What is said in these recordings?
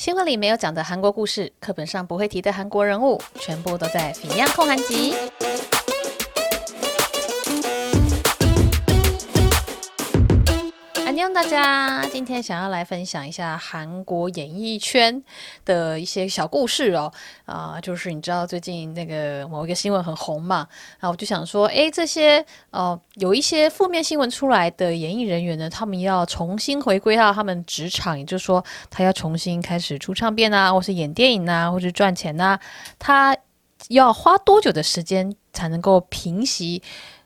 新闻里没有讲的韩国故事，课本上不会提的韩国人物，全部都在《品样控韩集》。大家，今天想要来分享一下韩国演艺圈的一些小故事哦。啊、就是你知道最近那个某一个新闻很红嘛，然后我就想说，诶，这些呃有一些负面新闻出来的演艺人员呢，他们要重新回归到他们职场，也就是说，他要重新开始出唱片啊，或是演电影啊，或是赚钱呐、啊，他要花多久的时间才能够平息？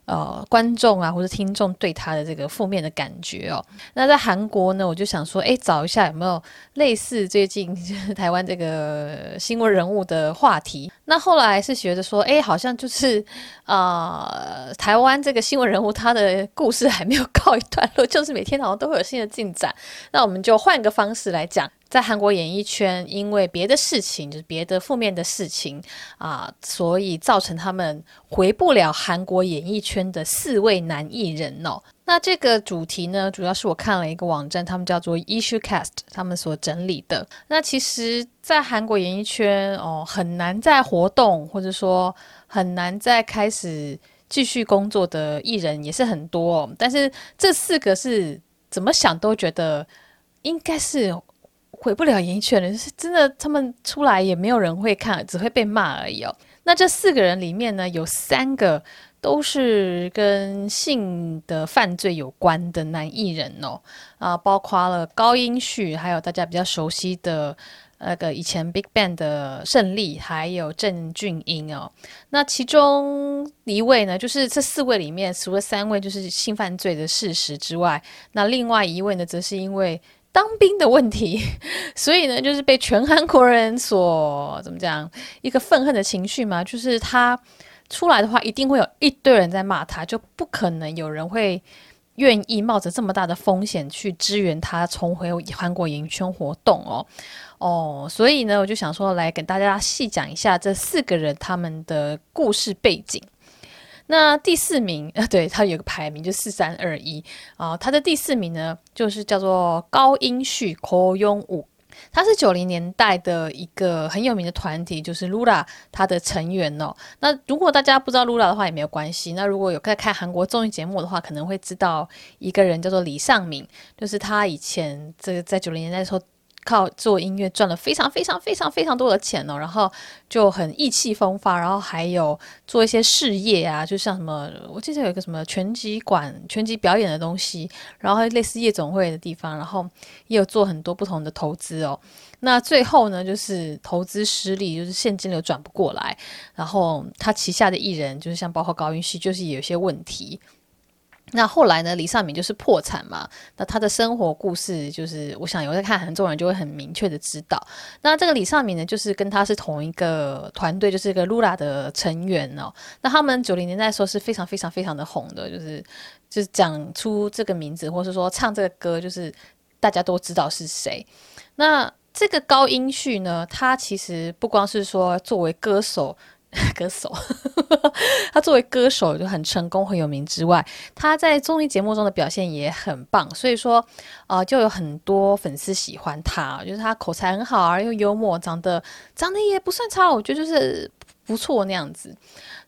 呃，观众啊，或者听众对他的这个负面的感觉哦。那在韩国呢，我就想说，哎，找一下有没有类似最近 台湾这个新闻人物的话题。那后来是觉得说，哎，好像就是啊、呃，台湾这个新闻人物他的故事还没有告一段落，就是每天好像都会有新的进展。那我们就换个方式来讲。在韩国演艺圈，因为别的事情，就是别的负面的事情啊，所以造成他们回不了韩国演艺圈的四位男艺人哦。那这个主题呢，主要是我看了一个网站，他们叫做 Issuecast，他们所整理的。那其实，在韩国演艺圈哦，很难再活动，或者说很难再开始继续工作的艺人也是很多哦。但是这四个是怎么想都觉得应该是。回不了演艺圈了，是真的，他们出来也没有人会看，只会被骂而已哦。那这四个人里面呢，有三个都是跟性的犯罪有关的男艺人哦，啊，包括了高音旭，还有大家比较熟悉的那个以前 Big Bang 的胜利，还有郑俊英哦。那其中一位呢，就是这四位里面，除了三位就是性犯罪的事实之外，那另外一位呢，则是因为。当兵的问题，所以呢，就是被全韩国人所怎么讲，一个愤恨的情绪嘛，就是他出来的话，一定会有一堆人在骂他，就不可能有人会愿意冒着这么大的风险去支援他重回韩国演艺圈活动哦哦，所以呢，我就想说来跟大家细讲一下这四个人他们的故事背景。那第四名，呃，对，他有个排名，就四三二一啊。他的第四名呢，就是叫做高音序 k o y o n 五他是九零年代的一个很有名的团体，就是 Lula 他的成员哦。那如果大家不知道 Lula 的话，也没有关系。那如果有在看韩国综艺节目的话，可能会知道一个人叫做李尚敏，就是他以前这个在九零年代的时候。靠做音乐赚了非常非常非常非常多的钱哦，然后就很意气风发，然后还有做一些事业啊，就像什么，我记得有一个什么拳击馆、拳击表演的东西，然后类似夜总会的地方，然后也有做很多不同的投资哦。那最后呢，就是投资失利，就是现金流转不过来，然后他旗下的艺人，就是像包括高云熙，就是有些问题。那后来呢？李尚敏就是破产嘛。那他的生活故事，就是我想有在看韩综人就会很明确的知道。那这个李尚敏呢，就是跟他是同一个团队，就是一个 Lula 的成员哦。那他们九零年代的时候是非常非常非常的红的，就是就是讲出这个名字，或是说唱这个歌，就是大家都知道是谁。那这个高音旭呢，他其实不光是说作为歌手。歌手，他作为歌手就很成功、很有名之外，他在综艺节目中的表现也很棒，所以说，呃，就有很多粉丝喜欢他，就是他口才很好啊，又幽默，长得长得也不算差，我觉得就是不错那样子。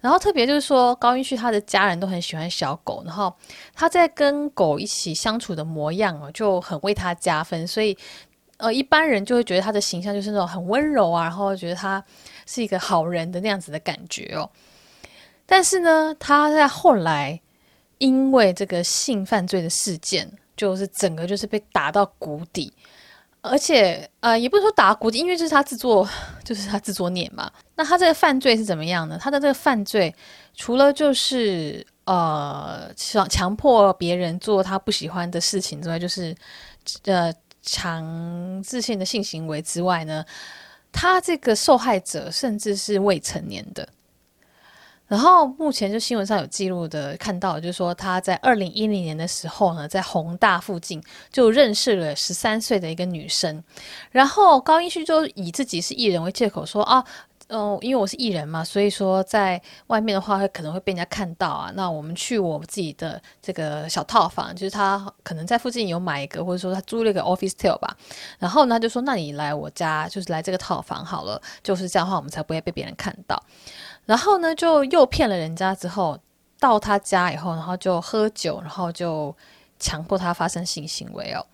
然后特别就是说，高音旭他的家人都很喜欢小狗，然后他在跟狗一起相处的模样啊，就很为他加分，所以。呃，一般人就会觉得他的形象就是那种很温柔啊，然后觉得他是一个好人的那样子的感觉哦。但是呢，他在后来因为这个性犯罪的事件，就是整个就是被打到谷底，而且呃，也不是说打谷底，因为就是他自作，就是他自作孽嘛。那他这个犯罪是怎么样呢？他的这个犯罪除了就是呃强强迫别人做他不喜欢的事情之外，就是呃。强制性的性行为之外呢，他这个受害者甚至是未成年的。然后目前就新闻上有记录的看到，就是说他在二零一零年的时候呢，在宏大附近就认识了十三岁的一个女生。然后高英旭就以自己是艺人为借口说啊，嗯，因为我是艺人嘛，所以说在外面的话会可能会被人家看到啊。那我们去我自己的这个小套房，就是他可能在附近有买一个，或者说他租了一个 officetel 吧。然后呢，就说那你来我家，就是来这个套房好了，就是这样的话，我们才不会被别人看到。然后呢，就诱骗了人家之后，到他家以后，然后就喝酒，然后就强迫他发生性行为哦。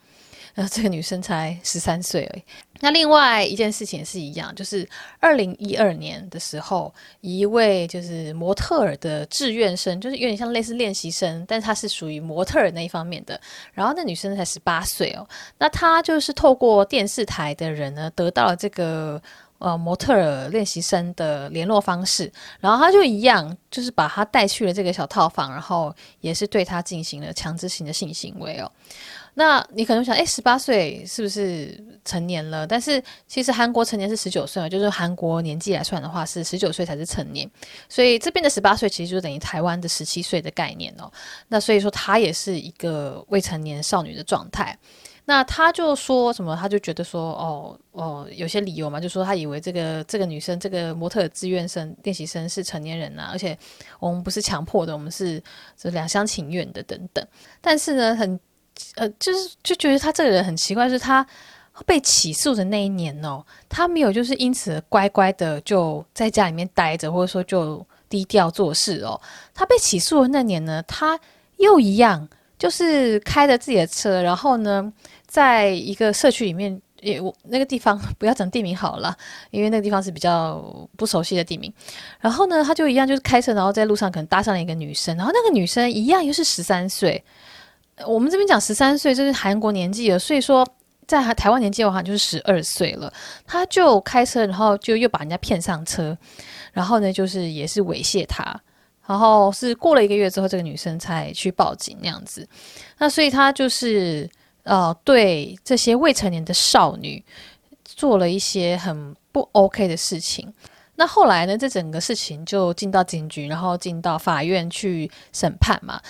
呃这个女生才十三岁而已。那另外一件事情也是一样，就是二零一二年的时候，一位就是模特儿的志愿生，就是有点像类似练习生，但是他是属于模特儿那一方面的。然后那女生才十八岁哦，那她就是透过电视台的人呢，得到了这个呃模特儿练习生的联络方式，然后他就一样，就是把她带去了这个小套房，然后也是对她进行了强制性的性行为哦。那你可能想，哎，十八岁是不是成年了？但是其实韩国成年是十九岁嘛，就是韩国年纪来算的话，是十九岁才是成年。所以这边的十八岁其实就等于台湾的十七岁的概念哦。那所以说她也是一个未成年少女的状态。那他就说什么？他就觉得说，哦哦，有些理由嘛，就说他以为这个这个女生，这个模特志愿生练习生是成年人呐、啊，而且我们不是强迫的，我们是是两厢情愿的等等。但是呢，很。呃，就是就觉得他这个人很奇怪，是他被起诉的那一年哦，他没有就是因此乖乖的就在家里面待着，或者说就低调做事哦。他被起诉的那年呢，他又一样，就是开着自己的车，然后呢，在一个社区里面，也我那个地方不要讲地名好了，因为那个地方是比较不熟悉的地名。然后呢，他就一样就是开车，然后在路上可能搭上了一个女生，然后那个女生一样又是十三岁。我们这边讲十三岁，这是韩国年纪了，所以说在台湾年纪的话就是十二岁了。他就开车，然后就又把人家骗上车，然后呢，就是也是猥亵他，然后是过了一个月之后，这个女生才去报警那样子。那所以他就是呃，对这些未成年的少女做了一些很不 OK 的事情。那后来呢，这整个事情就进到警局，然后进到法院去审判嘛。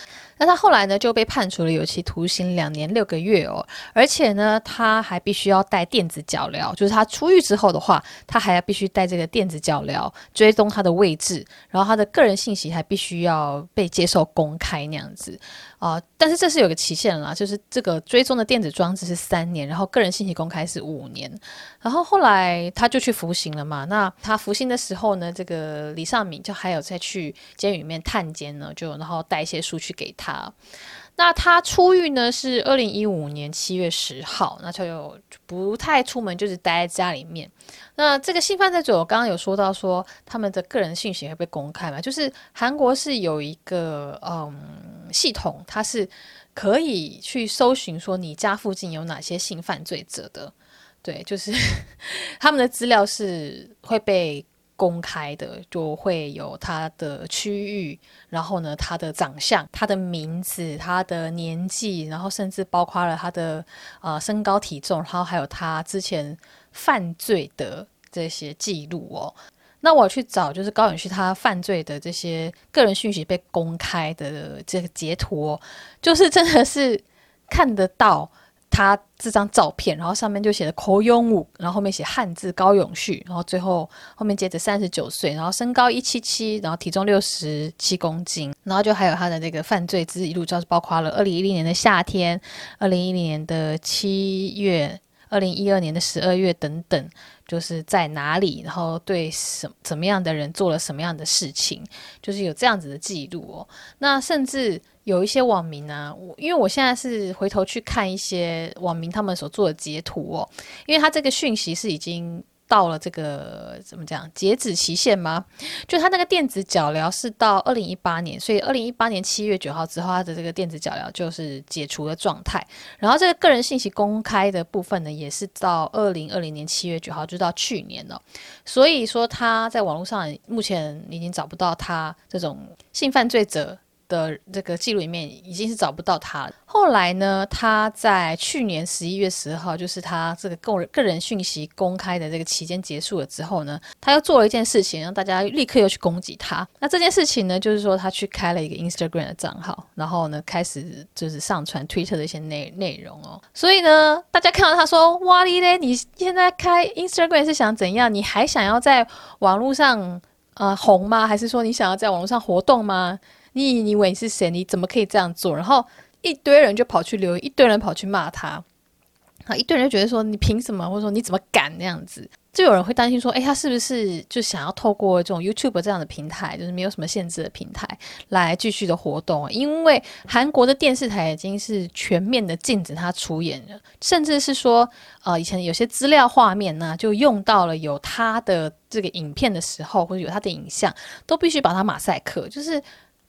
那他后来呢，就被判处了有期徒刑两年六个月哦，而且呢，他还必须要带电子脚镣，就是他出狱之后的话，他还要必须带这个电子脚镣追踪他的位置，然后他的个人信息还必须要被接受公开那样子。啊、但是这是有个期限啦，就是这个追踪的电子装置是三年，然后个人信息公开是五年。然后后来他就去服刑了嘛。那他服刑的时候呢，这个李尚敏就还有再去监狱里面探监呢，就然后带一些书去给他。那他出狱呢是二零一五年七月十号，那就有不太出门，就是待在家里面。那这个性犯罪者，我刚刚有说到说他们的个人信息会被公开嘛？就是韩国是有一个嗯系统，它是可以去搜寻说你家附近有哪些性犯罪者的，对，就是 他们的资料是会被。公开的就会有他的区域，然后呢，他的长相、他的名字、他的年纪，然后甚至包括了他的呃身高体重，然后还有他之前犯罪的这些记录哦。那我去找就是高永旭他犯罪的这些个人讯息被公开的这个截图，就是真的是看得到。他这张照片，然后上面就写的口永武，然后后面写汉字高永旭，然后最后后面接着三十九岁，然后身高一七七，然后体重六十七公斤，然后就还有他的那个犯罪记录，就是包括了二零一零年的夏天、二零一零年的七月、二零一二年的十二月等等，就是在哪里，然后对什怎么样的人做了什么样的事情，就是有这样子的记录哦。那甚至。有一些网民啊，我因为我现在是回头去看一些网民他们所做的截图哦，因为他这个讯息是已经到了这个怎么讲截止期限吗？就他那个电子脚疗是到二零一八年，所以二零一八年七月九号之后，他的这个电子脚疗就是解除的状态。然后这个个人信息公开的部分呢，也是到二零二零年七月九号，就到去年了。所以说他在网络上目前已经找不到他这种性犯罪者的这个记录里面已经是找不到他了。后来呢，他在去年十一月十号，就是他这个个人个人讯息公开的这个期间结束了之后呢，他又做了一件事情，让大家立刻又去攻击他。那这件事情呢，就是说他去开了一个 Instagram 的账号，然后呢，开始就是上传 Twitter 的一些内内容哦。所以呢，大家看到他说：“哇哩嘞，你现在开 Instagram 是想怎样？你还想要在网络上呃红吗？还是说你想要在网络上活动吗？你以为你是谁？你怎么可以这样做？”然后一堆人就跑去留言，一堆人跑去骂他。啊，一堆人就觉得说你凭什么，或者说你怎么敢那样子？就有人会担心说，诶，他是不是就想要透过这种 YouTube 这样的平台，就是没有什么限制的平台，来继续的活动？因为韩国的电视台已经是全面的禁止他出演了，甚至是说，呃，以前有些资料画面呢，就用到了有他的这个影片的时候，或者有他的影像，都必须把它马赛克。就是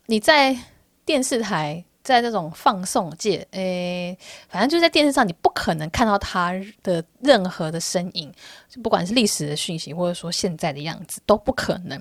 你在电视台。在这种放送界，诶，反正就在电视上，你不可能看到他的任何的身影，就不管是历史的讯息，或者说现在的样子，都不可能。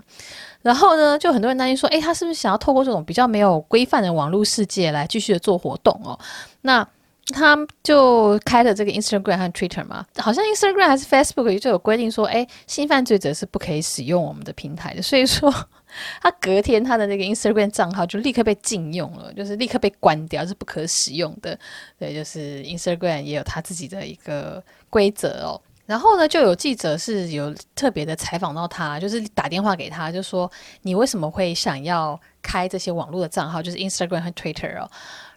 然后呢，就很多人担心说，诶，他是不是想要透过这种比较没有规范的网络世界来继续的做活动哦？那他就开了这个 Instagram 和 Twitter 嘛，好像 Instagram 还是 Facebook 就有规定说，诶，性犯罪者是不可以使用我们的平台的，所以说。他隔天他的那个 Instagram 账号就立刻被禁用了，就是立刻被关掉，是不可使用的。对，就是 Instagram 也有他自己的一个规则哦。然后呢，就有记者是有特别的采访到他，就是打电话给他，就说你为什么会想要开这些网络的账号，就是 Instagram 和 Twitter 哦。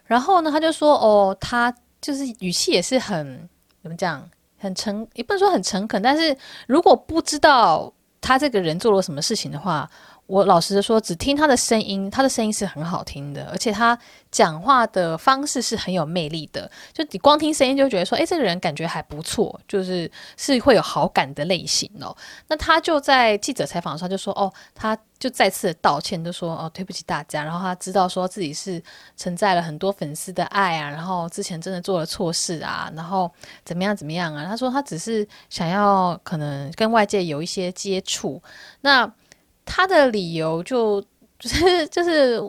然后呢，他就说哦，他就是语气也是很怎么讲，很诚，也不能说很诚恳，但是如果不知道他这个人做了什么事情的话。我老实的说，只听他的声音，他的声音是很好听的，而且他讲话的方式是很有魅力的。就你光听声音就觉得说，诶，这个人感觉还不错，就是是会有好感的类型哦。那他就在记者采访的时候就说，哦，他就再次的道歉，就说，哦，对不起大家。然后他知道说自己是承载了很多粉丝的爱啊，然后之前真的做了错事啊，然后怎么样怎么样啊。他说他只是想要可能跟外界有一些接触，那。他的理由就 就是就是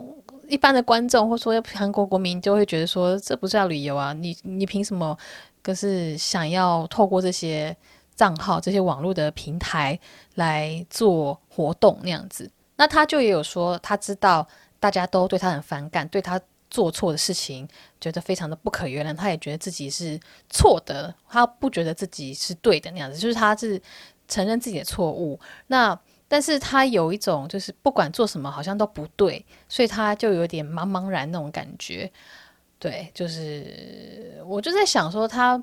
一般的观众或说韩国国民就会觉得说，这不是要理由啊，你你凭什么可是想要透过这些账号这些网络的平台来做活动那样子？那他就也有说，他知道大家都对他很反感，对他做错的事情觉得非常的不可原谅，他也觉得自己是错的，他不觉得自己是对的那样子，就是他是承认自己的错误。那但是他有一种，就是不管做什么好像都不对，所以他就有点茫茫然那种感觉。对，就是我就在想说他，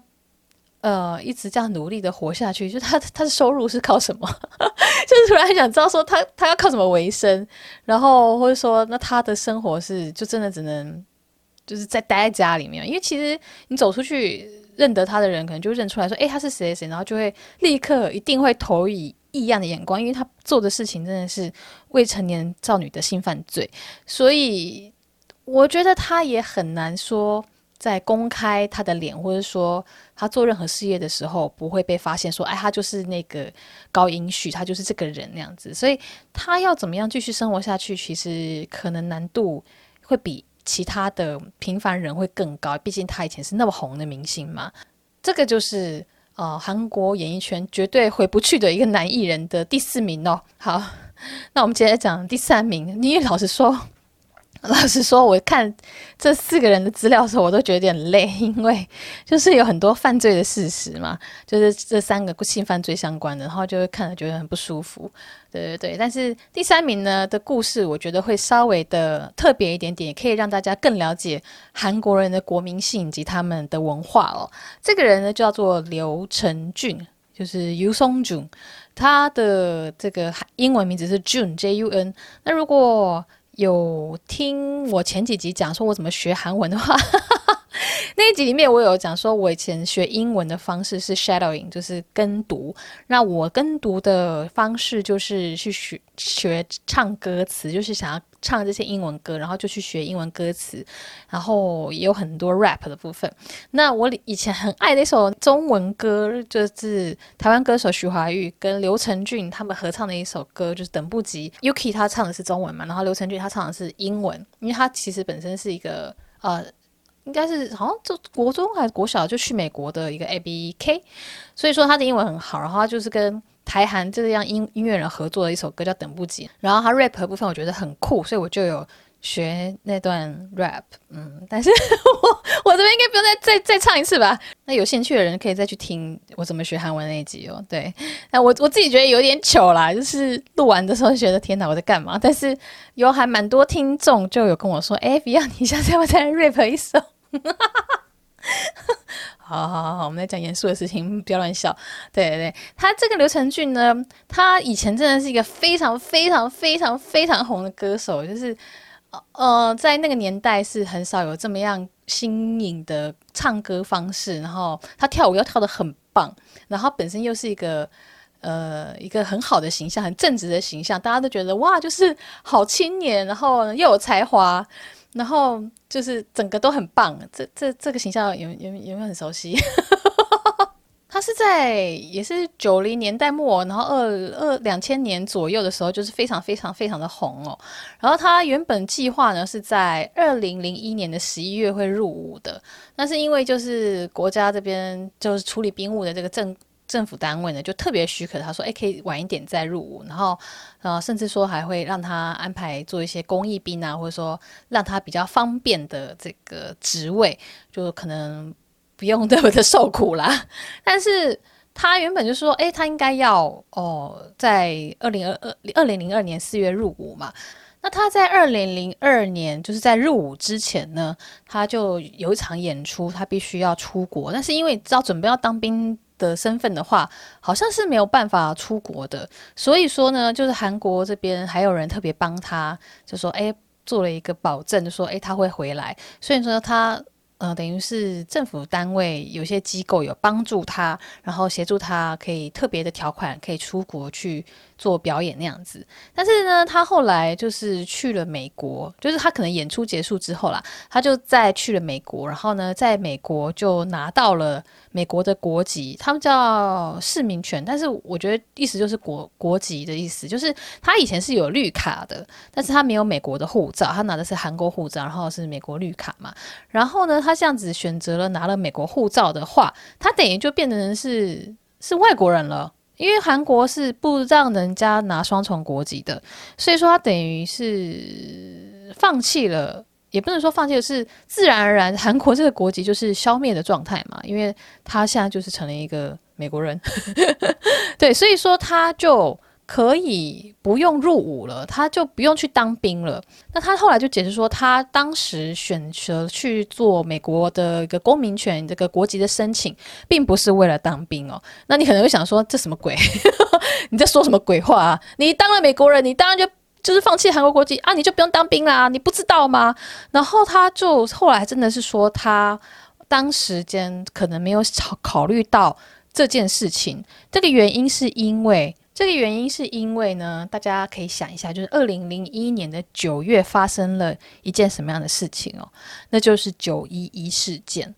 呃，一直这样努力的活下去，就他他的收入是靠什么？就是突然想知道说他他要靠什么为生，然后或者说那他的生活是就真的只能就是在待在家里面，因为其实你走出去认得他的人，可能就认出来说，诶，他是谁谁，然后就会立刻一定会投以。异样的眼光，因为他做的事情真的是未成年少女的性犯罪，所以我觉得他也很难说在公开他的脸，或者说他做任何事业的时候不会被发现说，哎，他就是那个高英旭，他就是这个人那样子。所以他要怎么样继续生活下去，其实可能难度会比其他的平凡人会更高，毕竟他以前是那么红的明星嘛。这个就是。哦，韩国演艺圈绝对回不去的一个男艺人的第四名哦。好，那我们接着讲第三名。你老实说，老实说，我看这四个人的资料的时候，我都觉得有点累，因为就是有很多犯罪的事实嘛，就是这三个性犯罪相关的，然后就会看了觉得很不舒服。对对对，但是第三名呢的故事，我觉得会稍微的特别一点点，也可以让大家更了解韩国人的国民性以及他们的文化哦。这个人呢叫做刘成俊，就是 Yoo Sung Jun，他的这个英文名字是 Jun J U N。那如果有听我前几集讲说我怎么学韩文的话，那一集里面我有讲说，我以前学英文的方式是 shadowing，就是跟读。那我跟读的方式就是去学学唱歌词，就是想要唱这些英文歌，然后就去学英文歌词，然后也有很多 rap 的部分。那我以前很爱的一首中文歌，就是台湾歌手徐怀钰跟刘承俊他们合唱的一首歌，就是《等不及》。Yuki 他唱的是中文嘛，然后刘承俊他唱的是英文，因为他其实本身是一个呃。应该是好像就国中还是国小就去美国的一个 ABK，所以说他的英文很好，然后他就是跟台韩这样音音乐人合作的一首歌叫《等不及》，然后他 rap 部分我觉得很酷，所以我就有学那段 rap，嗯，但是 我我这边应该不用再再再唱一次吧？那有兴趣的人可以再去听我怎么学韩文那一集哦。对，那我我自己觉得有点糗啦，就是录完的时候觉得天哪，我在干嘛？但是有还蛮多听众就有跟我说，哎，Beyond，你下次要不要再 rap 一首？好好好，我们来讲严肃的事情，不要乱笑。对对对，他这个刘成俊呢，他以前真的是一个非常非常非常非常红的歌手，就是呃，在那个年代是很少有这么样新颖的唱歌方式，然后他跳舞又跳得很棒，然后本身又是一个呃一个很好的形象，很正直的形象，大家都觉得哇，就是好青年，然后又有才华。然后就是整个都很棒，这这这个形象有有有没有很熟悉？他是在也是九零年代末，然后二二两千年左右的时候，就是非常非常非常的红哦。然后他原本计划呢是在二零零一年的十一月会入伍的，但是因为就是国家这边就是处理兵务的这个政。政府单位呢，就特别许可他说，哎，可以晚一点再入伍，然后，呃，甚至说还会让他安排做一些公益兵啊，或者说让他比较方便的这个职位，就可能不用那么的受苦啦。但是他原本就说，哎，他应该要哦，在二零二二二零零二年四月入伍嘛。那他在二零零二年就是在入伍之前呢，他就有一场演出，他必须要出国，但是因为知道准备要当兵。的身份的话，好像是没有办法出国的，所以说呢，就是韩国这边还有人特别帮他，就说，哎，做了一个保证，就说，哎，他会回来，所以说他。呃，等于是政府单位有些机构有帮助他，然后协助他可以特别的条款可以出国去做表演那样子。但是呢，他后来就是去了美国，就是他可能演出结束之后啦，他就再去了美国，然后呢，在美国就拿到了美国的国籍，他们叫市民权，但是我觉得意思就是国国籍的意思，就是他以前是有绿卡的，但是他没有美国的护照，他拿的是韩国护照，然后是美国绿卡嘛，然后呢，他。这样子选择了拿了美国护照的话，他等于就变成是是外国人了，因为韩国是不让人家拿双重国籍的，所以说他等于是放弃了，也不能说放弃，是自然而然韩国这个国籍就是消灭的状态嘛，因为他现在就是成了一个美国人，对，所以说他就。可以不用入伍了，他就不用去当兵了。那他后来就解释说，他当时选择去做美国的一个公民权这个国籍的申请，并不是为了当兵哦。那你可能会想说，这什么鬼？你在说什么鬼话啊？你当了美国人，你当然就就是放弃韩国国籍啊，你就不用当兵啦？你不知道吗？然后他就后来真的是说，他当时间可能没有考考虑到这件事情。这个原因是因为。这个原因是因为呢，大家可以想一下，就是二零零一年的九月发生了一件什么样的事情哦？那就是九一一事件。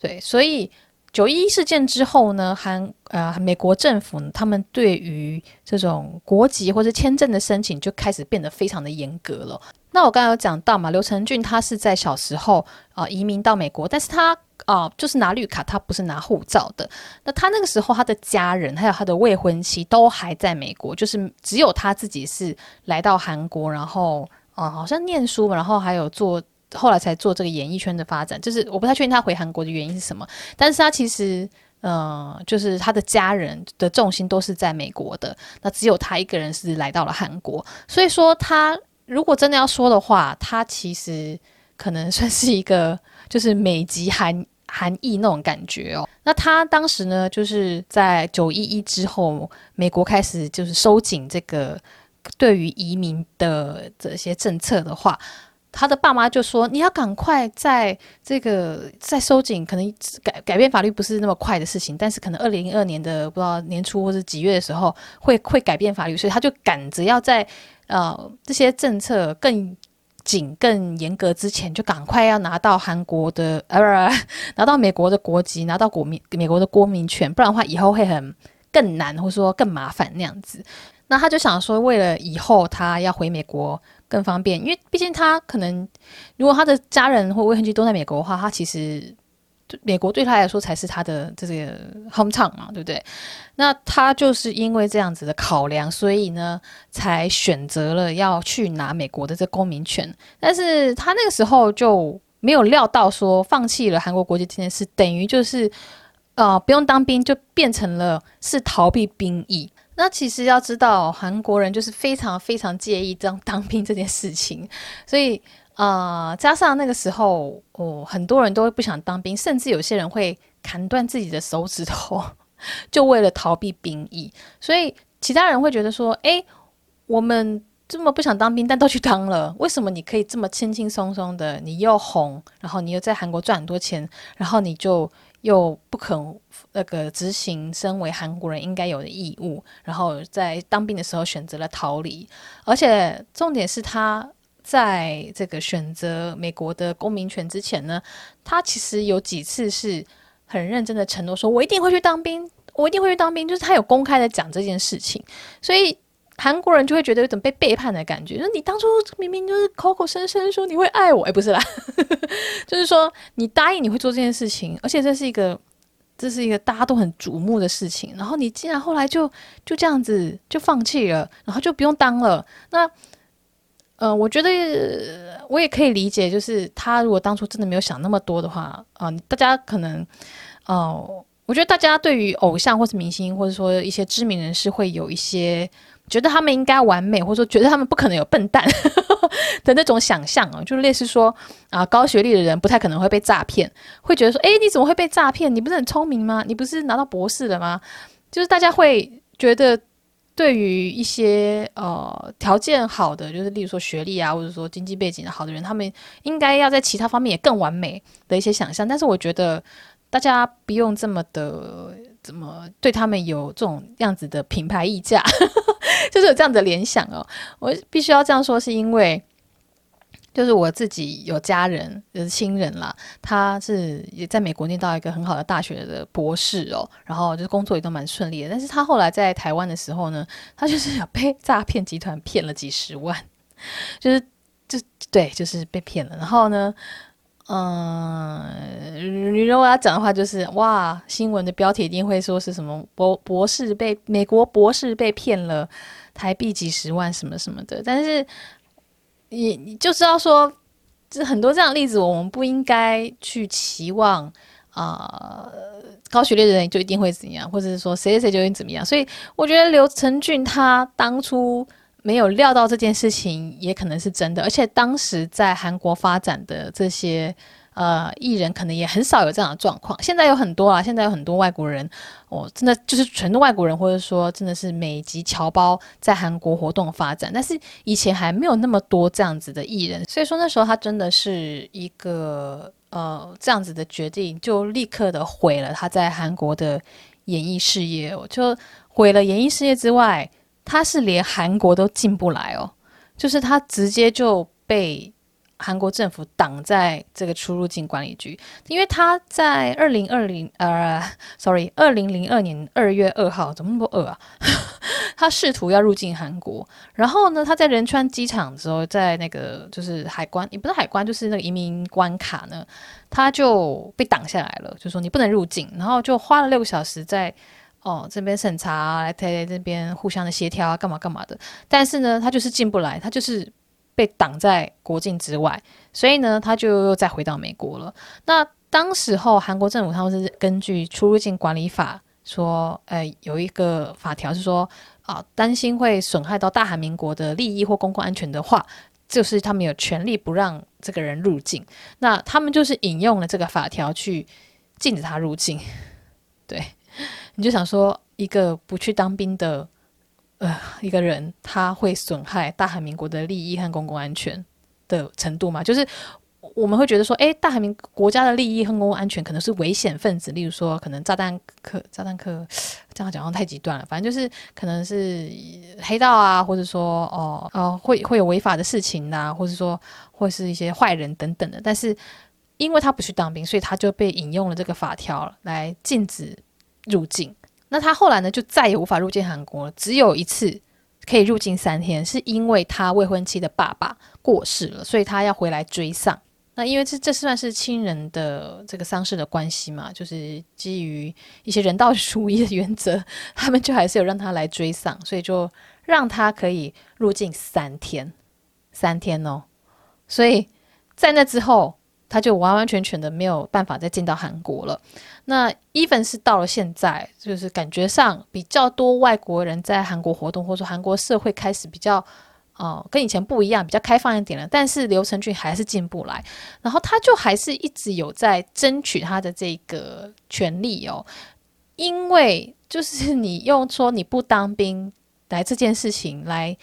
对，所以九一一事件之后呢，韩呃美国政府呢，他们对于这种国籍或者签证的申请就开始变得非常的严格了。那我刚刚有讲到嘛，刘成俊他是在小时候啊、移民到美国，但是他。哦，就是拿绿卡，他不是拿护照的。那他那个时候，他的家人还有他的未婚妻都还在美国，就是只有他自己是来到韩国，然后哦，好像念书嘛，然后还有做，后来才做这个演艺圈的发展。就是我不太确定他回韩国的原因是什么，但是他其实，嗯、就是他的家人的重心都是在美国的，那只有他一个人是来到了韩国。所以说，他如果真的要说的话，他其实可能算是一个，就是美籍韩。含义那种感觉哦，那他当时呢，就是在九一一之后，美国开始就是收紧这个对于移民的这些政策的话，他的爸妈就说：“你要赶快在这个在收紧，可能改改变法律不是那么快的事情，但是可能二零二二年的不知道年初或是几月的时候会会改变法律，所以他就赶着要在呃这些政策更紧、更严格之前，就赶快要拿到韩国的呃不 拿到美国的国籍，拿到国民美国的国民权，不然的话以后会很更难，或者说更麻烦那样子。那他就想说，为了以后他要回美国。”更方便，因为毕竟他可能，如果他的家人或未婚妻都在美国的话，他其实美国对他来说才是他的这个 hometown 嘛，对不对？那他就是因为这样子的考量，所以呢，才选择了要去拿美国的这公民权。但是他那个时候就没有料到说，放弃了韩国国籍这件事，等于就是呃不用当兵，就变成了是逃避兵役。那其实要知道，韩国人就是非常非常介意这样当兵这件事情，所以、呃，加上那个时候哦，很多人都会不想当兵，甚至有些人会砍断自己的手指头，就为了逃避兵役。所以其他人会觉得说：“诶，我们这么不想当兵，但都去当了，为什么你可以这么轻轻松松的？你又红，然后你又在韩国赚很多钱，然后你就……”又不肯那个执行身为韩国人应该有的义务，然后在当兵的时候选择了逃离，而且重点是他在这个选择美国的公民权之前呢，他其实有几次是很认真的承诺说，我一定会去当兵，我一定会去当兵，就是他有公开的讲这件事情，所以。韩国人就会觉得有种被背叛的感觉，就是你当初明明就是口口声声说你会爱我，哎，不是啦，就是说你答应你会做这件事情，而且这是一个这是一个大家都很瞩目的事情，然后你竟然后来就就这样子就放弃了，然后就不用当了。那呃，我觉得我也可以理解，就是他如果当初真的没有想那么多的话，啊、大家可能哦、我觉得大家对于偶像或是明星，或者说一些知名人士会有一些。觉得他们应该完美，或者说觉得他们不可能有笨蛋的那种想象啊，就是类似说啊，高学历的人不太可能会被诈骗，会觉得说，诶，你怎么会被诈骗？你不是很聪明吗？你不是拿到博士了吗？就是大家会觉得，对于一些呃条件好的，就是例如说学历啊，或者说经济背景好的人，他们应该要在其他方面也更完美的一些想象。但是我觉得大家不用这么的，怎么对他们有这种样子的品牌溢价。就是有这样的联想哦，我必须要这样说，是因为就是我自己有家人，就是亲人啦，他是也在美国念到一个很好的大学的博士哦，然后就是工作也都蛮顺利的。但是他后来在台湾的时候呢，他就是有被诈骗集团骗了几十万，就是就对，就是被骗了。然后呢，嗯，你如果要讲的话，就是哇，新闻的标题一定会说是什么博博士被美国博士被骗了台币几十万什么什么的。但是你你就知道说，这很多这样的例子，我们不应该去期望啊、高学历的人就一定会怎样，或者是说谁谁谁就会怎么样。所以我觉得刘成俊他当初。没有料到这件事情也可能是真的，而且当时在韩国发展的这些呃艺人，可能也很少有这样的状况。现在有很多啊，现在有很多外国人，哦，真的就是纯的外国人，或者说真的是美籍侨胞在韩国活动发展。但是以前还没有那么多这样子的艺人，所以说那时候他真的是一个呃这样子的决定，就立刻的毁了他在韩国的演艺事业，就毁了演艺事业之外。他是连韩国都进不来哦，就是他直接就被韩国政府挡在这个出入境管理局，因为他在二零二零呃，sorry，二零零二年二月二号，怎么那么多二啊？他试图要入境韩国，然后呢，他在仁川机场的时候，在那个就是海关，也不是海关，就是那个移民关卡呢，他就被挡下来了，就说你不能入境，然后就花了六个小时在。哦，这边审查啊，来台这边互相的协调啊，干嘛干嘛的。但是呢，他就是进不来，他就是被挡在国境之外，所以呢，他就又再回到美国了。那当时候韩国政府他们是根据出入境管理法说，呃，有一个法条是说啊，担心会损害到大韩民国的利益或公共安全的话，就是他们有权利不让这个人入境。那他们就是引用了这个法条去禁止他入境，对。你就想说，一个不去当兵的，呃，一个人，他会损害大韩民国的利益和公共安全的程度嘛，就是。我们会觉得说，诶，大韩民国家的利益和公共安全可能是危险分子，例如说，可能炸弹客、炸弹客，这样讲好像太极端了。反正就是可能是黑道啊，或者说，哦，呃，会会有违法的事情呐、或者说，或是一些坏人等等的。但是，因为他不去当兵，所以他就被引用了这个法条来禁止入境。那他后来呢，就再也无法入境韩国了，只有一次可以入境三天，是因为他未婚妻的爸爸过世了，所以他要回来追丧。那因为这这算是亲人的这个丧事的关系嘛，就是基于一些人道主义的原则，他们就还是有让他来追丧，所以就让他可以入境三天，三天哦。所以在那之后，他就完完全全的没有办法再进到韩国了。那 even 是到了现在，就是感觉上比较多外国人在韩国活动，或者说韩国社会开始比较。哦，跟以前不一样，比较开放一点了。但是刘成俊还是进不来，然后他就还是一直有在争取他的这个权利哦。因为就是你用说你不当兵来这件事情来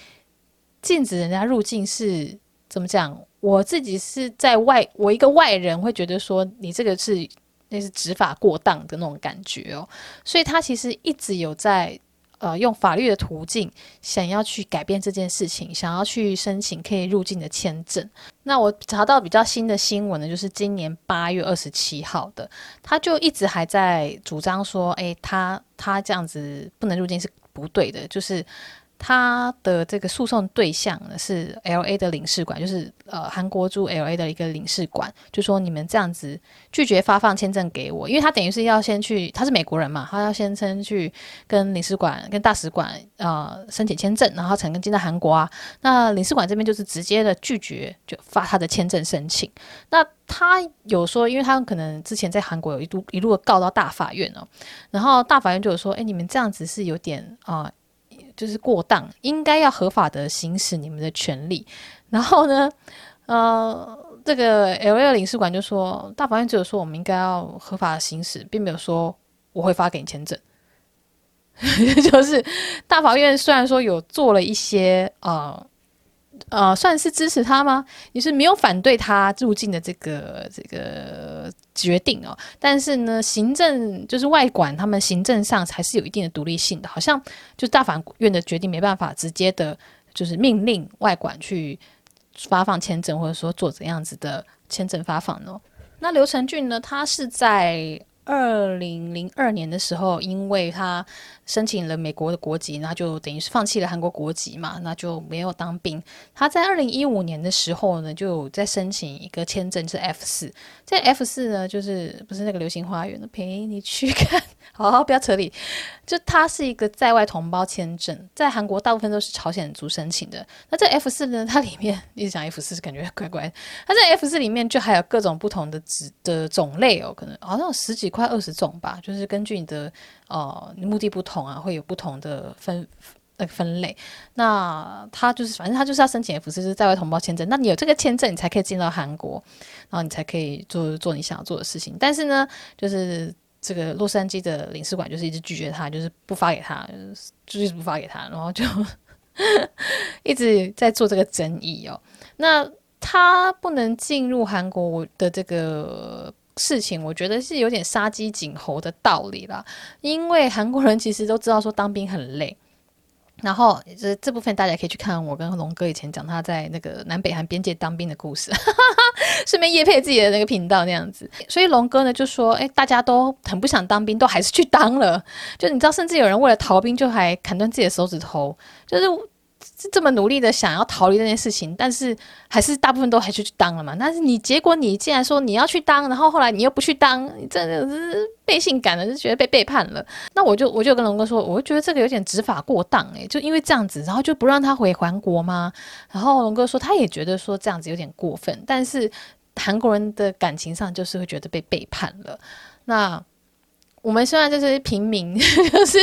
禁止人家入境是怎么讲？我自己是在外，我一个外人会觉得说你这个是那是执法过当的那种感觉哦。所以他其实一直有在。呃，用法律的途径想要去改变这件事情，想要去申请可以入境的签证。那我查到比较新的新闻呢，就是今年八月二十七号的，他就一直还在主张说，诶，他他这样子不能入境是不对的，就是。他的这个诉讼对象呢是 L A 的领事馆，就是呃韩国驻 L A 的一个领事馆，就说你们这样子拒绝发放签证给我，因为他等于是要先去，他是美国人嘛，他要先先去跟领事馆、跟大使馆呃申请签证，然后才能进到韩国啊。那领事馆这边就是直接的拒绝，就发他的签证申请。那他有说，因为他可能之前在韩国有一度一路告到大法院哦，然后大法院就有说，哎，你们这样子是有点啊。就是过当，应该要合法的行使你们的权利。然后呢，呃，这个 LA 领事馆就说，大法院只有说我们应该要合法的行使，并没有说我会发给你签证。就是大法院虽然说有做了一些呃。呃，算是支持他吗？也是没有反对他入境的这个这个决定哦。但是呢，行政就是外管，他们行政上还是有一定的独立性的。好像就大法院的决定没办法直接的，就是命令外管去发放签证，或者说做怎样子的签证发放呢？那刘成俊呢，他是在。二零零二年的时候，因为他申请了美国的国籍，那就等于是放弃了韩国国籍嘛，那就没有当兵。他在二零一五年的时候呢，就在申请一个签证，是 F 四。这 F 四呢，就是不是那个流星花园的，陪你去看。好好，不要扯理。就他是一个在外同胞签证，在韩国大部分都是朝鲜族申请的。那这 F 四呢，它里面一直讲 F 四，是感觉怪怪。它在 F 四里面就还有各种不同的职的种类哦，可能好像有十几块。二十种吧，就是根据你的呃目的不同啊，会有不同的分那个分类。那他就是反正他就是要申请 F4，就是在外同胞签证。那你有这个签证，你才可以进到韩国，然后你才可以做做你想要做的事情。但是呢，就是这个洛杉矶的领事馆就是一直拒绝他，就是不发给他，就是不发给他，然后就 一直在做这个争议哦。那他不能进入韩国的这个。事情我觉得是有点杀鸡儆猴的道理啦，因为韩国人其实都知道说当兵很累，然后这这部分大家可以去看我跟龙哥以前讲他在那个南北韩边界当兵的故事，顺便业配自己的那个频道那样子，所以龙哥呢就说，哎，大家都很不想当兵，都还是去当了，就你知道，甚至有人为了逃兵就还砍断自己的手指头，就是。是这么努力的想要逃离这件事情，但是还是大部分都还是去当了嘛。但是你结果你既然说你要去当，然后后来你又不去当，你真的是背信感了，就觉得被背叛了。那我就我就跟龙哥说，我就觉得这个有点执法过当诶，就因为这样子，然后就不让他回韩国吗？然后龙哥说他也觉得说这样子有点过分，但是韩国人的感情上就是会觉得被背叛了。那。我们虽然就是平民，就是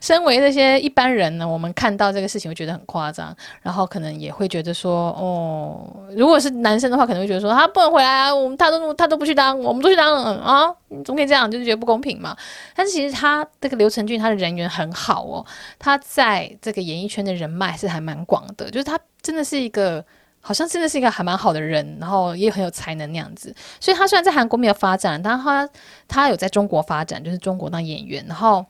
身为那些一般人呢，我们看到这个事情会觉得很夸张，然后可能也会觉得说，哦，如果是男生的话，可能会觉得说他不能回来啊，我们他都他都不去当，我们都去当啊，你怎么可以这样？就是觉得不公平嘛。但是其实他这个刘成俊，他的人缘很好哦，他在这个演艺圈的人脉是还蛮广的，就是他真的是一个好像真的是一个还蛮好的人，然后也很有才能那样子。所以他虽然在韩国没有发展，但他他有在中国发展，就是中国当演员，然后。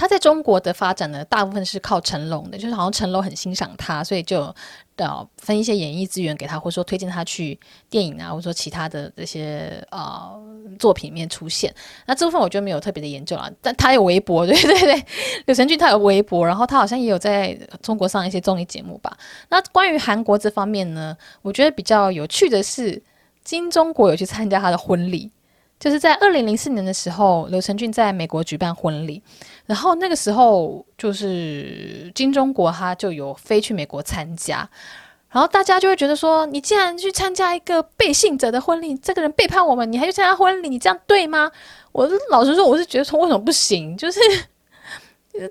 他在中国的发展呢，大部分是靠成龙的，就是好像成龙很欣赏他，所以就呃分一些演艺资源给他，或者说推荐他去电影啊，或者说其他的这些呃作品里面出现。那这部分我就没有特别的研究了，但他有微博，对对对，柳成俊他有微博，然后他好像也有在中国上一些综艺节目吧。那关于韩国这方面呢，我觉得比较有趣的是，金钟国有去参加他的婚礼。就是在二零零四年的时候，刘承俊在美国举办婚礼，然后那个时候就是金钟国他就有飞去美国参加，然后大家就会觉得说，你既然去参加一个背信者的婚礼，这个人背叛我们，你还去参加婚礼，你这样对吗？我老实说，我是觉得说为什么不行？就是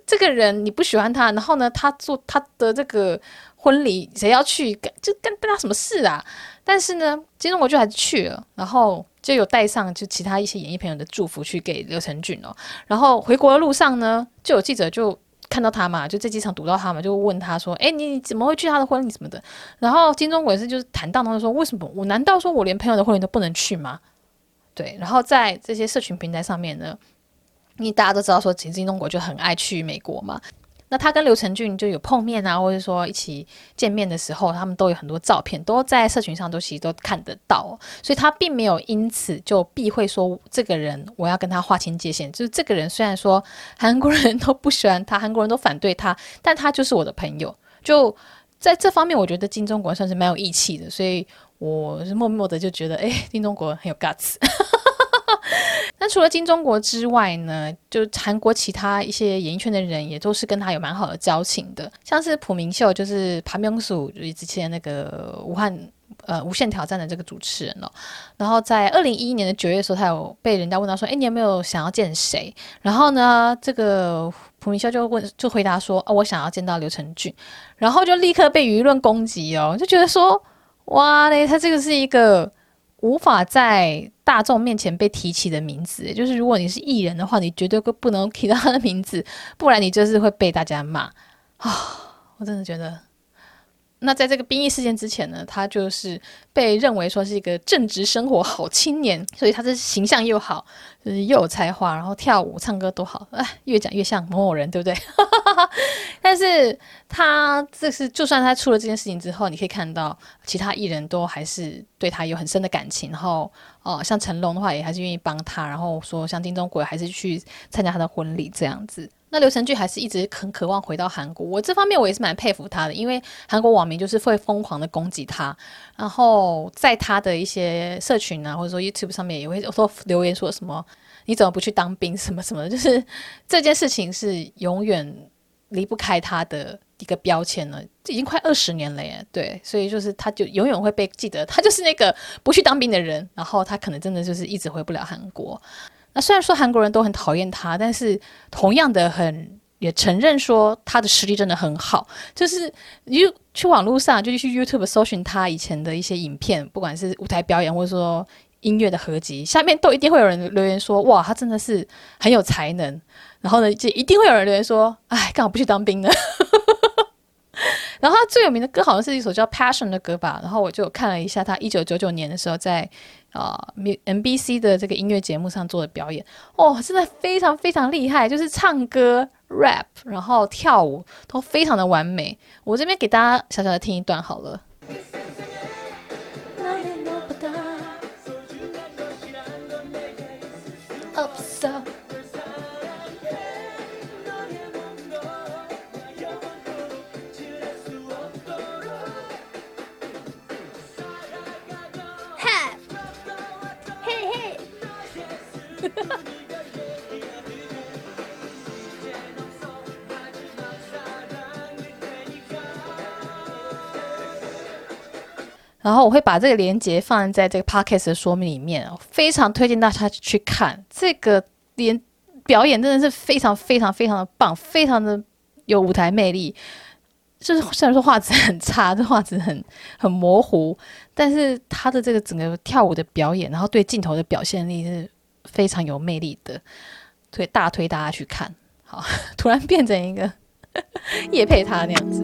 这个人你不喜欢他，然后呢，他做他的这个婚礼，谁要去干，就干他什么事啊？但是呢，金钟国就还是去了，然后。就有带上就其他一些演艺朋友的祝福去给刘成俊哦，然后回国的路上呢，就有记者就看到他嘛，就在机场堵到他嘛，就问他说：“哎，你怎么会去他的婚礼什么的？”然后金钟国也是就是坦荡荡的说：“为什么？我难道说我连朋友的婚礼都不能去吗？”对，然后在这些社群平台上面呢，因为大家都知道说，其实金钟国就很爱去美国嘛。那他跟刘成俊就有碰面啊，或者说一起见面的时候，他们都有很多照片，都在社群上都其实都看得到，所以他并没有因此就避讳说这个人我要跟他划清界限。就是这个人虽然说韩国人都不喜欢他，韩国人都反对他，但他就是我的朋友。就在这方面，我觉得金钟国算是蛮有义气的，所以我是默默的就觉得，哎，金钟国很有 guts。那除了金钟国之外呢，就韩国其他一些演艺圈的人也都是跟他有蛮好的交情的，像是朴明秀，就是朴명 수， 就是之前那个武汉呃无限挑战的这个主持人哦。然后在二零一一年的九月的时候，他有被人家问到说：“哎，你有没有想要见谁？”然后呢，这个朴明秀就问就回答说：“哦，我想要见到刘成俊。”然后就立刻被舆论攻击哦，就觉得说：“哇嘞，他这个是一个。”无法在大众面前被提起的名字，就是如果你是艺人的话，你绝对不能提到他的名字，不然你就是会被大家骂啊！我真的觉得，那在这个兵役事件之前呢，他就是被认为说是一个正直生活好青年，所以他的形象又好，就是又有才华，然后跳舞、唱歌都好，哎，越讲越像某某人，对不对？但是他这是，就算他出了这件事情之后，你可以看到其他艺人都还是对他有很深的感情。然后哦、像成龙的话，也还是愿意帮他。然后说像丁中国还是去参加他的婚礼这样子。那刘成俊还是一直很渴望回到韩国。我这方面我也是蛮佩服他的，因为韩国网民就是会疯狂的攻击他，然后在他的一些社群啊，或者说 YouTube 上面也会说留言说什么你怎么不去当兵 什么什么的，就是这件事情是永远。离不开他的一个标签了，已经快二十年了耶。对，所以就是他就永远会被记得，他就是那个不去当兵的人。然后他可能真的就是一直回不了韩国。那虽然说韩国人都很讨厌他，但是同样的很也承认说他的实力真的很好。就是你就去网络上就去 YouTube 搜寻他以前的一些影片，不管是舞台表演或者说音乐的合集，下面都一定会有人留言说：“哇，他真的是很有才能。”然后呢，就一定会有人留言说：“哎，干嘛不去当兵呢？” 然后他最有名的歌好像是一首叫《Passion》的歌吧。然后我就看了一下他一九九九年的时候在啊、呃、N B C 的这个音乐节目上做的表演，哦，真的非常非常厉害，就是唱歌、rap，然后跳舞都非常的完美。我这边给大家小小的听一段好了。然后我会把这个链接放在这个 podcast 的说明里面，非常推荐大家去看这个连表演，真的是非常非常非常的棒，非常的有舞台魅力。就是虽然说画质很差，这画质很很模糊，但是他的这个整个跳舞的表演，然后对镜头的表现力是非常有魅力的，所以大推大家去看。好，突然变成一个 业配他那样子。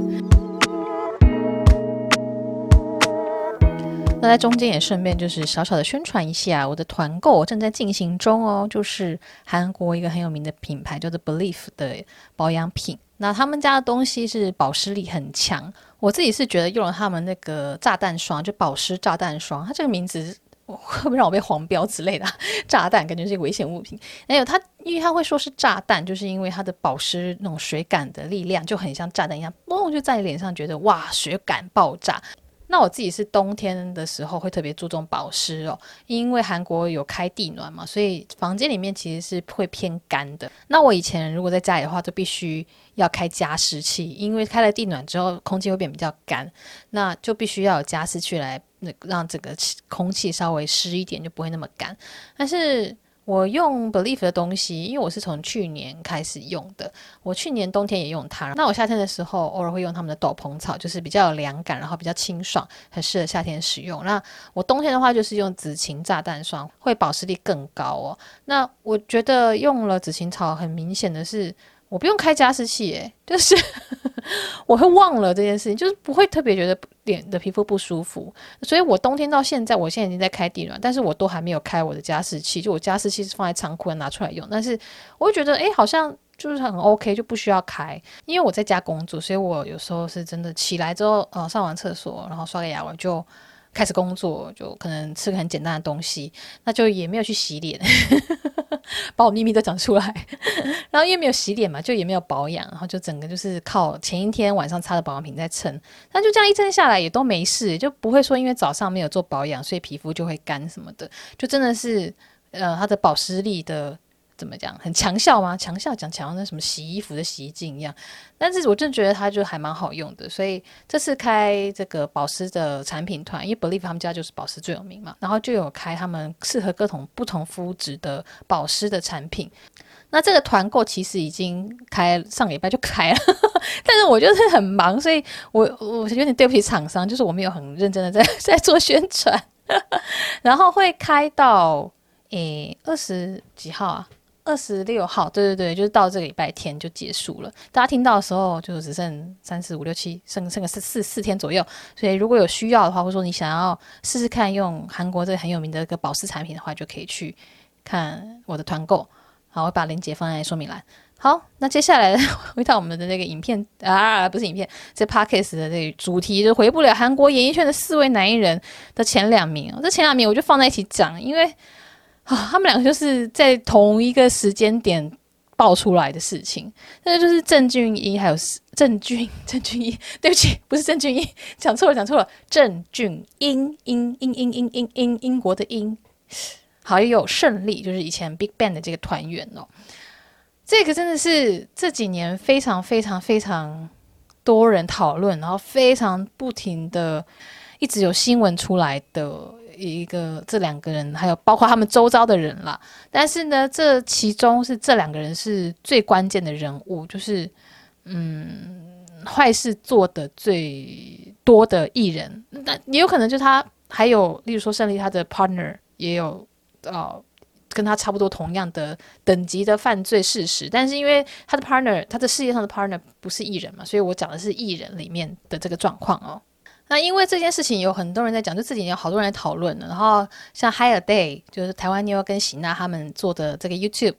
那在中间也顺便就是小小的宣传一下，我的团购正在进行中哦，就是韩国一个很有名的品牌叫做 Belief 的保养品。那他们家的东西是保湿力很强，我自己是觉得用了他们那个炸弹霜，就保湿炸弹霜，它这个名字会不会让我被黄标之类的？炸弹感觉是一个危险物品。还有它，因为它会说是炸弹，就是因为它的保湿那种水感的力量就很像炸弹一样，嘣就在脸上觉得哇，水感爆炸。那我自己是冬天的时候会特别注重保湿哦，因为韩国有开地暖嘛，所以房间里面其实是会偏干的。那我以前如果在家里的话，就必须要开加湿器，因为开了地暖之后，空气会变比较干，那就必须要有加湿器来让这个空气稍微湿一点，就不会那么干。但是我用 Belief 的东西，因为我是从去年开始用的，我去年冬天也用它。那我夏天的时候偶尔会用他们的斗篷草，就是比较有凉感，然后比较清爽，很适合夏天使用。那我冬天的话就是用紫芹炸弹霜，会保湿力更高哦。那我觉得用了紫芹草，很明显的是。我不用开加湿器，诶，就是 我会忘了这件事情，就是不会特别觉得脸的皮肤不舒服。所以我冬天到现在，我现在已经在开地暖，但是我都还没有开我的加湿器，就我加湿器是放在仓库拿出来用。但是我会觉得，诶，好像就是很 OK，就不需要开，因为我在家工作，所以我有时候是真的起来之后，呃，上完厕所，然后刷个牙，我就开始工作，就可能吃个很简单的东西，那就也没有去洗脸。把我秘密都讲出来，然后因为没有洗脸嘛，就也没有保养，然后就整个就是靠前一天晚上擦的保养品在撑，但就这样一撑下来也都没事，就不会说因为早上没有做保养，所以皮肤就会干什么的，就真的是呃它的保湿力的。怎么讲？很强效吗？强效讲强，那什么洗衣服的洗衣精一样。但是我真的觉得它就还蛮好用的，所以这次开这个保湿的产品团，因为 Believe 他们家就是保湿最有名嘛，然后就有开他们适合各种不同肤质的保湿的产品。那这个团购其实已经开上礼拜就开了，但是我就是很忙，所以我我有点对不起厂商，就是我没有很认真的在 在做宣传，然后会开到诶二十几号啊？二十六号，对对对，就是到这个礼拜天就结束了。大家听到的时候，就只剩三四五六七，剩剩个四四四天左右。所以如果有需要的话，或者说你想要试试看用韩国这个很有名的一个保湿产品的话，就可以去看我的团购。好，我把链接放在说明栏。好，那接下来 回到我们的那个影片啊，不是影片，这 Podcast 的这个主题，就回不了韩国演艺圈的四位男艺人的前两名。这前两名我就放在一起讲，因为。啊，他们两个就是在同一个时间点爆出来的事情，那就是郑俊英还有郑俊 郑俊英，对不起，不是郑俊英，讲错了讲错了，郑俊英英英英英英英英国的英，好，也有胜利，就是以前 Big Bang 的这个团员哦，这个真的是这几年非常非常非常多人讨论，然后非常不停的一直有新闻出来的。一个这两个人，还有包括他们周遭的人啦。但是呢，这其中是这两个人是最关键的人物，就是嗯，坏事做的最多的艺人。那也有可能就是他，还有例如说胜利他的 partner 也有呃跟他差不多同样的等级的犯罪事实。但是因为他的 partner，他的事业上的 partner 不是艺人嘛，所以我讲的是艺人里面的这个状况哦。那因为这件事情有很多人在讲，就这几年好多人在讨论了。然后像 Higher Day，就是台湾妞跟喜娜他们做的这个 YouTube，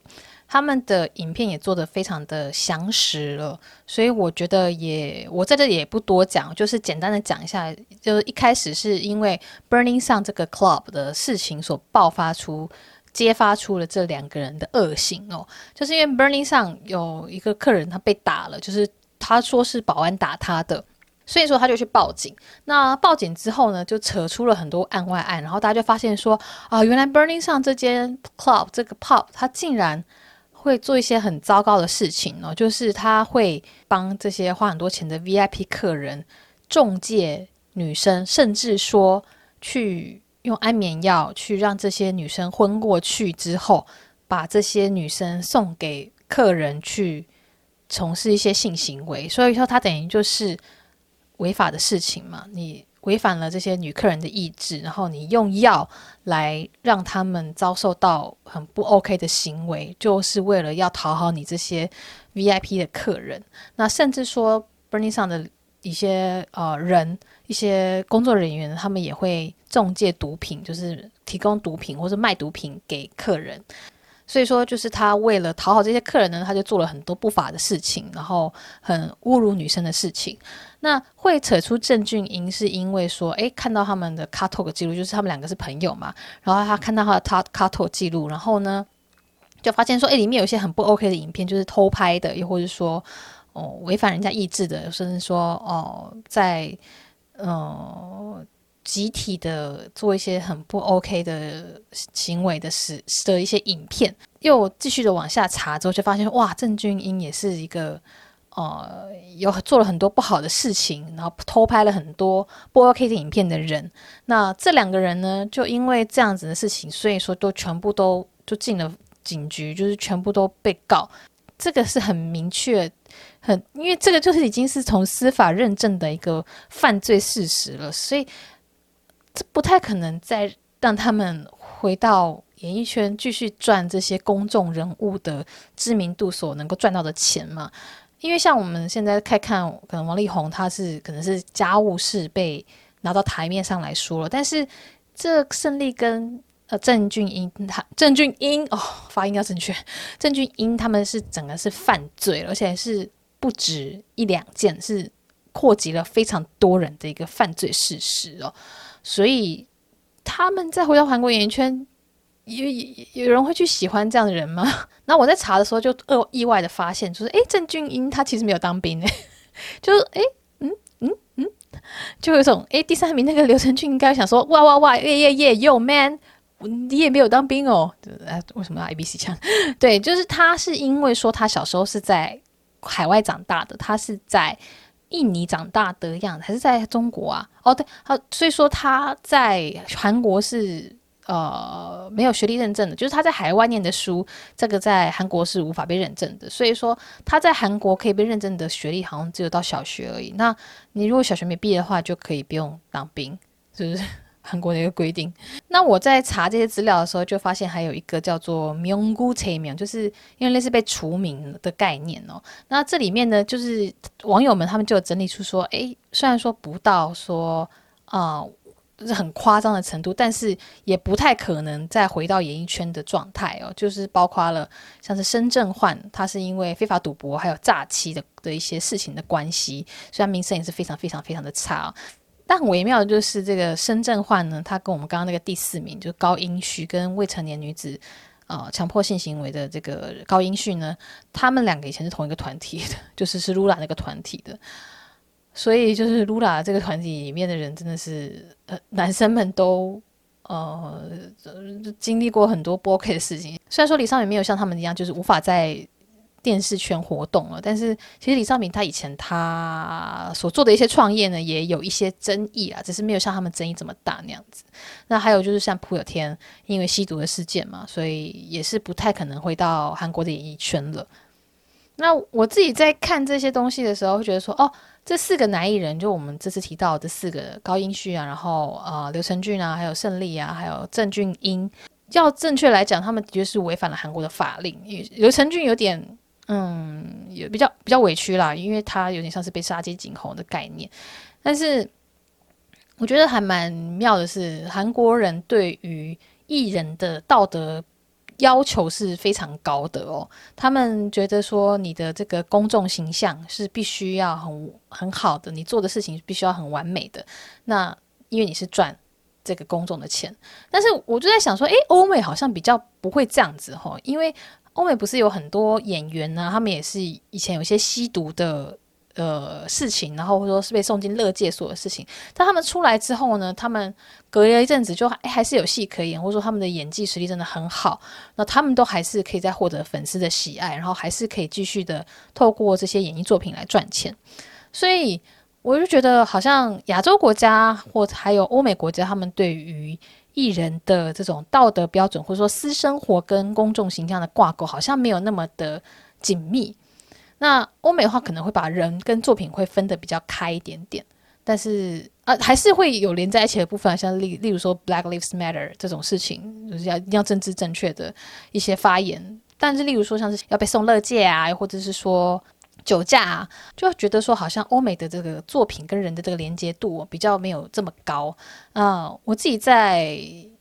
他们的影片也做得非常的详实了。所以我觉得也，我在这里也不多讲，就是简单的讲一下。就是一开始是因为 Burning Sun 这个 club 的事情所爆发出、揭发出了这两个人的恶行哦。就是因为 Burning Sun 有一个客人他被打了，就是他说是保安打他的。所以说他就去报警，那报警之后呢，就扯出了很多案外案，然后大家就发现说啊，原来 Burning 上这间 club 这个 pub 他竟然会做一些很糟糕的事情哦，就是他会帮这些花很多钱的 VIP 客人中介女生，甚至说去用安眠药去让这些女生昏过去之后，把这些女生送给客人去从事一些性行为，所以说他等于就是。违法的事情嘛，你违反了这些女客人的意志，然后你用药来让他们遭受到很不 OK 的行为，就是为了要讨好你这些 VIP 的客人。那甚至说，Burning Sun 的一些呃人、一些工作人员，他们也会中介毒品，就是提供毒品或者卖毒品给客人。所以说，就是他为了讨好这些客人呢，他就做了很多不法的事情，然后很侮辱女生的事情。那会扯出郑俊英，是因为说，诶，看到他们的 c a t a l 记录，就是他们两个是朋友嘛，然后他看到他的 KakaoTalk 记录，然后呢，就发现说，诶，里面有些很不 OK 的影片，就是偷拍的，又或者说，哦，违反人家意志的，甚至说，哦，在，呃。集体的做一些很不 OK 的行为的时的一些影片，又继续的往下查之后，就发现哇，郑俊英也是一个呃有做了很多不好的事情，然后偷拍了很多不 OK 的影片的人。那这两个人呢，就因为这样子的事情，所以说都全部都就进了警局，就是全部都被告。这个是很明确，很因为这个就是已经是从司法认证的一个犯罪事实了，所以。这不太可能再让他们回到演艺圈继续赚这些公众人物的知名度所能够赚到的钱嘛？因为像我们现在看看，可能王力宏他是可能是家务事被拿到台面上来说了，但是这胜利跟呃郑俊英他郑俊英哦发音要正确，郑俊英他们是整个是犯罪，而且是不止一两件，是扩及了非常多人的一个犯罪事实哦。所以他们再回到韩国演艺圈，有有人会去喜欢这样的人吗？那我在查的时候就呃意外的发现，就是诶，郑俊英他其实没有当兵诶，就是诶，嗯嗯嗯，就有一种诶，第三名那个刘成俊应该想说哇哇哇耶耶耶，Yo man，你也没有当兵哦，哎，为什么要 ABC 枪？对，就是他是因为说他小时候是在海外长大的，他是在。印尼长大的样子，还是在中国啊？哦，对，他所以说他在韩国是呃没有学历认证的，就是他在海外念的书，这个在韩国是无法被认证的。所以说他在韩国可以被认证的学历，好像只有到小学而已。那你如果小学没毕业的话，就可以不用当兵，是不是？韩国的一个规定。那我在查这些资料的时候，就发现还有一个叫做“名古车名”，就是因为类似被除名的概念哦。那这里面呢，就是网友们他们就整理出说，诶，虽然说不到说啊，就是很夸张的程度，但是也不太可能再回到演艺圈的状态哦。就是包括了像是申政焕，他是因为非法赌博还有诈欺的的一些事情的关系，虽然名声也是非常非常非常的差。但很微妙的就是这个申政焕呢，他跟我们刚刚那个第四名，就是高英旭跟未成年女子，呃，强迫性行为的这个高英旭呢，他们两个以前是同一个团体的，就是是 Lula 那个团体的，所以就是 Lula 这个团体里面的人真的是，呃，男生们都呃经历过很多不 OK 的事情，虽然说李尚宇没有像他们一样，就是无法在。电视圈活动了，但是其实李尚敏他以前他所做的一些创业呢，也有一些争议啊，只是没有像他们争议这么大那样子。那还有就是像朴有天因为吸毒的事件嘛，所以也是不太可能回到韩国的演艺圈了。那我自己在看这些东西的时候，会觉得说，哦，这四个男艺人，就我们这次提到的这四个高英旭啊，然后呃刘成俊啊，还有胜利啊，还有郑俊英，要正确来讲，他们的确是违反了韩国的法令。刘成俊有点。嗯，也比较比较委屈啦，因为他有点像是被杀鸡儆猴的概念。但是我觉得还蛮妙的是，韩国人对于艺人的道德要求是非常高的哦。他们觉得说，你的这个公众形象是必须要很很好的，你做的事情必须要很完美的。那因为你是赚这个公众的钱，但是我就在想说，诶，欧美好像比较不会这样子吼，因为。欧美不是有很多演员呢、他们也是以前有一些吸毒的呃事情，然后或者说是被送进乐戒所的事情。但他们出来之后呢，他们隔了一阵子就还还是有戏可演，或者说他们的演技实力真的很好，那他们都还是可以再获得粉丝的喜爱，然后还是可以继续的透过这些演艺作品来赚钱。所以我就觉得，好像亚洲国家或还有欧美国家，他们对于艺人的这种道德标准，或者说私生活跟公众形象的挂钩，好像没有那么的紧密。那欧美的话，可能会把人跟作品会分得比较开一点点，但是啊，还是会有连在一起的部分，像例例如说 Black Lives Matter 这种事情，就是要一定要政治正确的一些发言。但是例如说像是要被送乐界啊，或者是说酒驾啊，就觉得说好像欧美的这个作品跟人的这个连接度比较没有这么高啊、我自己在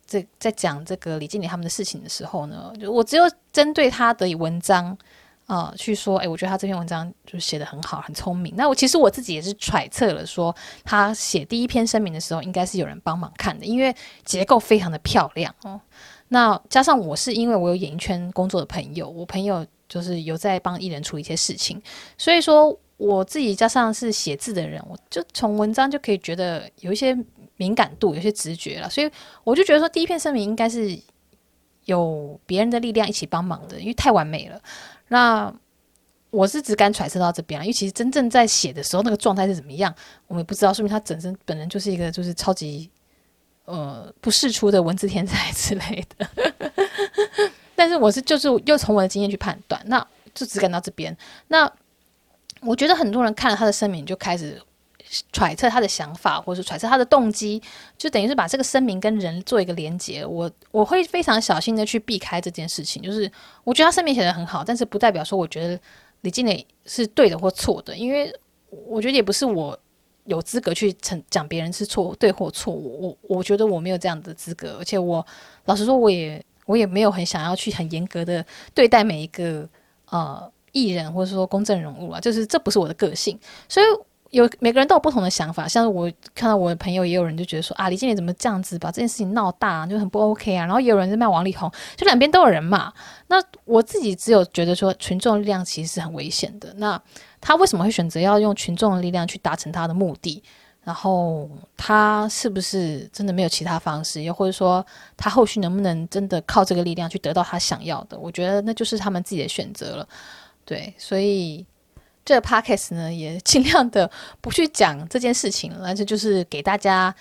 这在讲这个李经理他们的事情的时候呢，我只有针对他的文章啊、去说，哎，我觉得他这篇文章就写得很好，很聪明。那我其实我自己也是揣测了说，他写第一篇声明的时候，应该是有人帮忙看的，因为结构非常的漂亮哦。那加上我是因为我有演艺圈工作的朋友，我朋友。就是有在帮艺人处理一些事情，所以说我自己加上是写字的人，我就从文章就可以觉得有一些敏感度，有些直觉了，所以我就觉得说第一篇声明应该是有别人的力量一起帮忙的，因为太完美了。那我是只敢揣测到这边，因为其实真正在写的时候那个状态是怎么样，我们也不知道，说明他本身本人就是一个就是超级呃不世出的文字天才之类的。但是我是就是又从我的经验去判断，那就只敢到这边。那我觉得很多人看了他的声明就开始揣测他的想法，或者是揣测他的动机，就等于是把这个声明跟人做一个连接。我我会非常小心的去避开这件事情。就是我觉得他声明写得很好，但是不代表说我觉得李经理是对的或错的，因为我觉得也不是我有资格去成讲别人是错对或错。我我觉得我没有这样的资格，而且我老实说我也。我也没有很想要去很严格的对待每一个呃艺人或者说公众人物啊，就是这不是我的个性，所以有每个人都有不同的想法。像我看到我的朋友也有人就觉得说啊，李经理怎么这样子把这件事情闹大，就很不 OK 啊。然后也有人在骂王力宏，就两边都有人骂。那我自己只有觉得说，群众力量其实是很危险的。那他为什么会选择要用群众的力量去达成他的目的？然后他是不是真的没有其他方式？又或者说他后续能不能真的靠这个力量去得到他想要的？我觉得那就是他们自己的选择了。对，所以这个 p o c a s t 呢也尽量的不去讲这件事情，而且就是给大家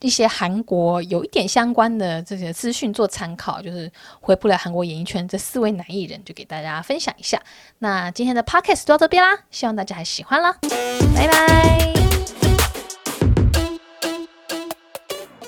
一些韩国有一点相关的这些资讯做参考。就是回不了韩国演艺圈这四位男艺人，就给大家分享一下。那今天的 p o c a s t 就到这边啦，希望大家还喜欢啦，拜拜。